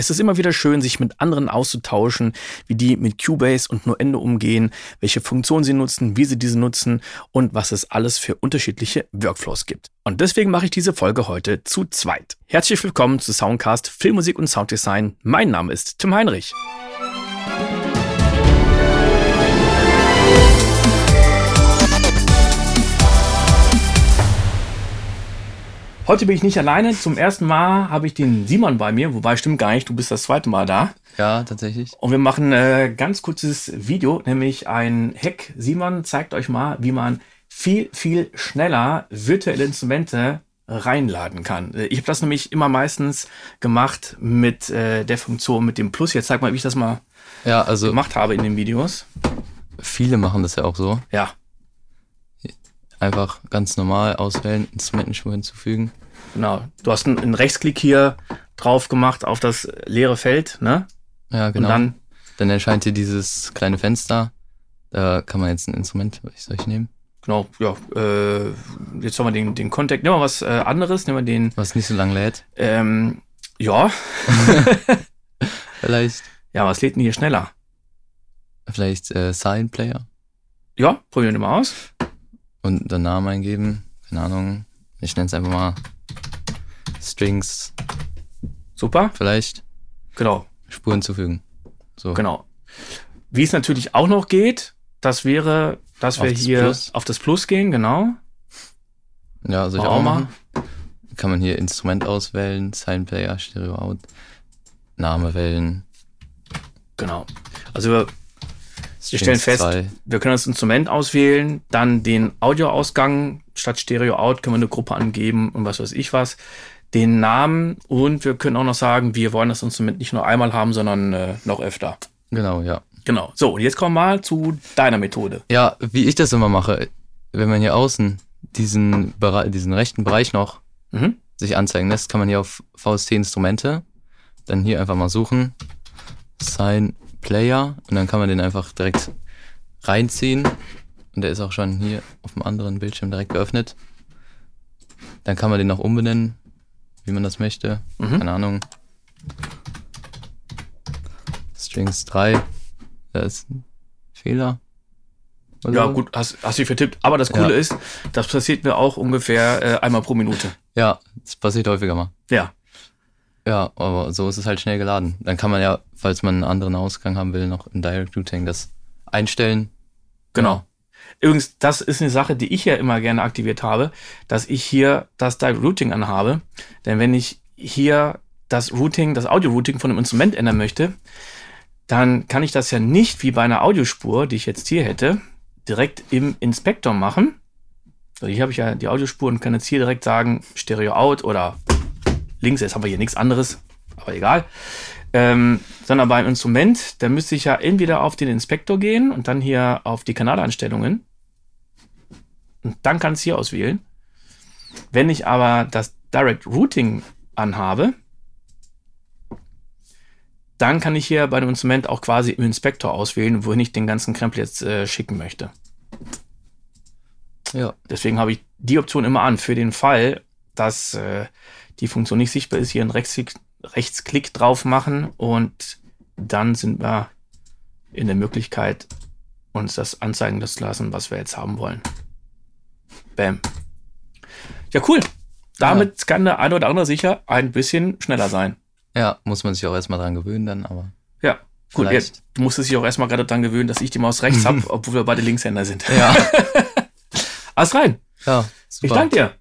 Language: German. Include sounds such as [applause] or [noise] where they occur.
Es ist immer wieder schön, sich mit anderen auszutauschen, wie die mit Cubase und Nuendo umgehen, welche Funktionen sie nutzen, wie sie diese nutzen und was es alles für unterschiedliche Workflows gibt. Und deswegen mache ich diese Folge heute zu zweit. Herzlich willkommen zu Soundcast Filmmusik und Sounddesign. Mein Name ist Tim Heinrich. Heute bin ich nicht alleine. Zum ersten Mal habe ich den Simon bei mir, wobei stimmt gar nicht, du bist das zweite Mal da. Ja, tatsächlich. Und wir machen ein äh, ganz kurzes Video, nämlich ein Hack. Simon zeigt euch mal, wie man viel, viel schneller virtuelle Instrumente reinladen kann. Äh, ich habe das nämlich immer meistens gemacht mit äh, der Funktion mit dem Plus. Jetzt zeig mal, wie ich das mal ja, also gemacht habe in den Videos. Viele machen das ja auch so. Ja. Einfach ganz normal auswählen, Instrumentenspur hinzufügen. Genau. Du hast einen, Rechtsklick hier drauf gemacht auf das leere Feld, ne? Ja, genau. Und dann, Dann erscheint hier dieses kleine Fenster. Da kann man jetzt ein Instrument, was soll ich nehmen? genau, ja, äh, jetzt haben wir den, den Contact. Nehmen wir was äh, anderes, nehmen wir den, Was nicht so lang lädt. ähm, ja. [laughs] [laughs] Vielleicht, Ja, was lädt denn hier schneller? vielleicht äh, Sign Player. Ja, probieren wir mal aus. Und dann Namen eingeben. Keine Ahnung. Ich nenne es einfach mal Strings. Super, Vielleicht genau, Spuren hinzufügen. So. genau. Wie es natürlich auch noch geht, das wäre, dass Auf wir das hier Plus. auf das Plus gehen, genau. Ja, soll ich auch auch mal. machen? Kann man hier Instrument auswählen, Sign Player, Stereo Out, Name wählen. Genau. Also wir, wir stellen fest, zwei. wir können das Instrument auswählen, dann den Audioausgang statt Stereo Out können wir eine Gruppe angeben und was weiß ich was, den Namen und wir können auch noch sagen, wir wollen das Instrument nicht nur einmal haben, sondern äh, noch öfter. Genau, ja. Genau. So, und jetzt kommen wir mal zu deiner Methode. Ja, wie ich das immer mache, wenn man hier außen diesen, Bere diesen rechten Bereich noch Mhm. sich anzeigen lässt, kann man hier auf VST Instrumente, dann hier einfach mal suchen, Sign Player und dann kann man den einfach direkt reinziehen und der ist auch schon hier auf dem anderen Bildschirm direkt geöffnet. Dann kann man den noch umbenennen, wie man das möchte. Mhm. Keine Ahnung. Strings 3, da ist ein Fehler. Oder Ja, gut, hast, hast dich vertippt. Aber das Coole Ja. ist, das passiert mir auch ungefähr äh, einmal pro Minute. Ja, das passiert häufiger mal. Ja. Ja, aber so ist es halt schnell geladen. Dann kann man ja, falls man einen anderen Ausgang haben will, noch in Direct Routing das einstellen. Genau. Übrigens, das ist eine Sache, die ich ja immer gerne aktiviert habe, dass ich hier das Direct Routing anhabe. Denn wenn ich hier das Routing, das Audio-Routing von einem Instrument ändern möchte, dann kann ich das ja nicht wie bei einer Audiospur, die ich jetzt hier hätte, direkt im Inspektor machen. So, hier habe ich ja die Audiospur und kann jetzt hier direkt sagen, Stereo Out oder links, jetzt haben wir hier nichts anderes, aber egal. Ähm, sondern beim Instrument, da müsste ich ja entweder auf den Inspektor gehen und dann hier auf die Kanaleinstellungen. Und dann kann es hier auswählen. Wenn ich aber das Direct Routing anhabe, dann kann ich hier bei dem Instrument auch quasi im Inspektor auswählen, wohin ich den ganzen Krempel jetzt äh, schicken möchte. Ja. Deswegen habe ich die Option immer an, für den Fall, dass äh, die Funktion nicht sichtbar ist, hier einen Rechtsklick, Rechtsklick drauf machen und dann sind wir in der Möglichkeit, uns das anzeigen zu lassen, was wir jetzt haben wollen. Bam. Ja, cool. Damit kann der eine oder andere sicher ein bisschen schneller sein. Ja, muss man sich auch erstmal dran gewöhnen dann, aber. Ja, gut. Jetzt, du musstest dich auch erstmal gerade dran gewöhnen, dass ich die Maus rechts habe, [laughs] obwohl wir beide Linkshänder sind. Ja. [laughs] Alles rein. ja, super. Ich danke dir.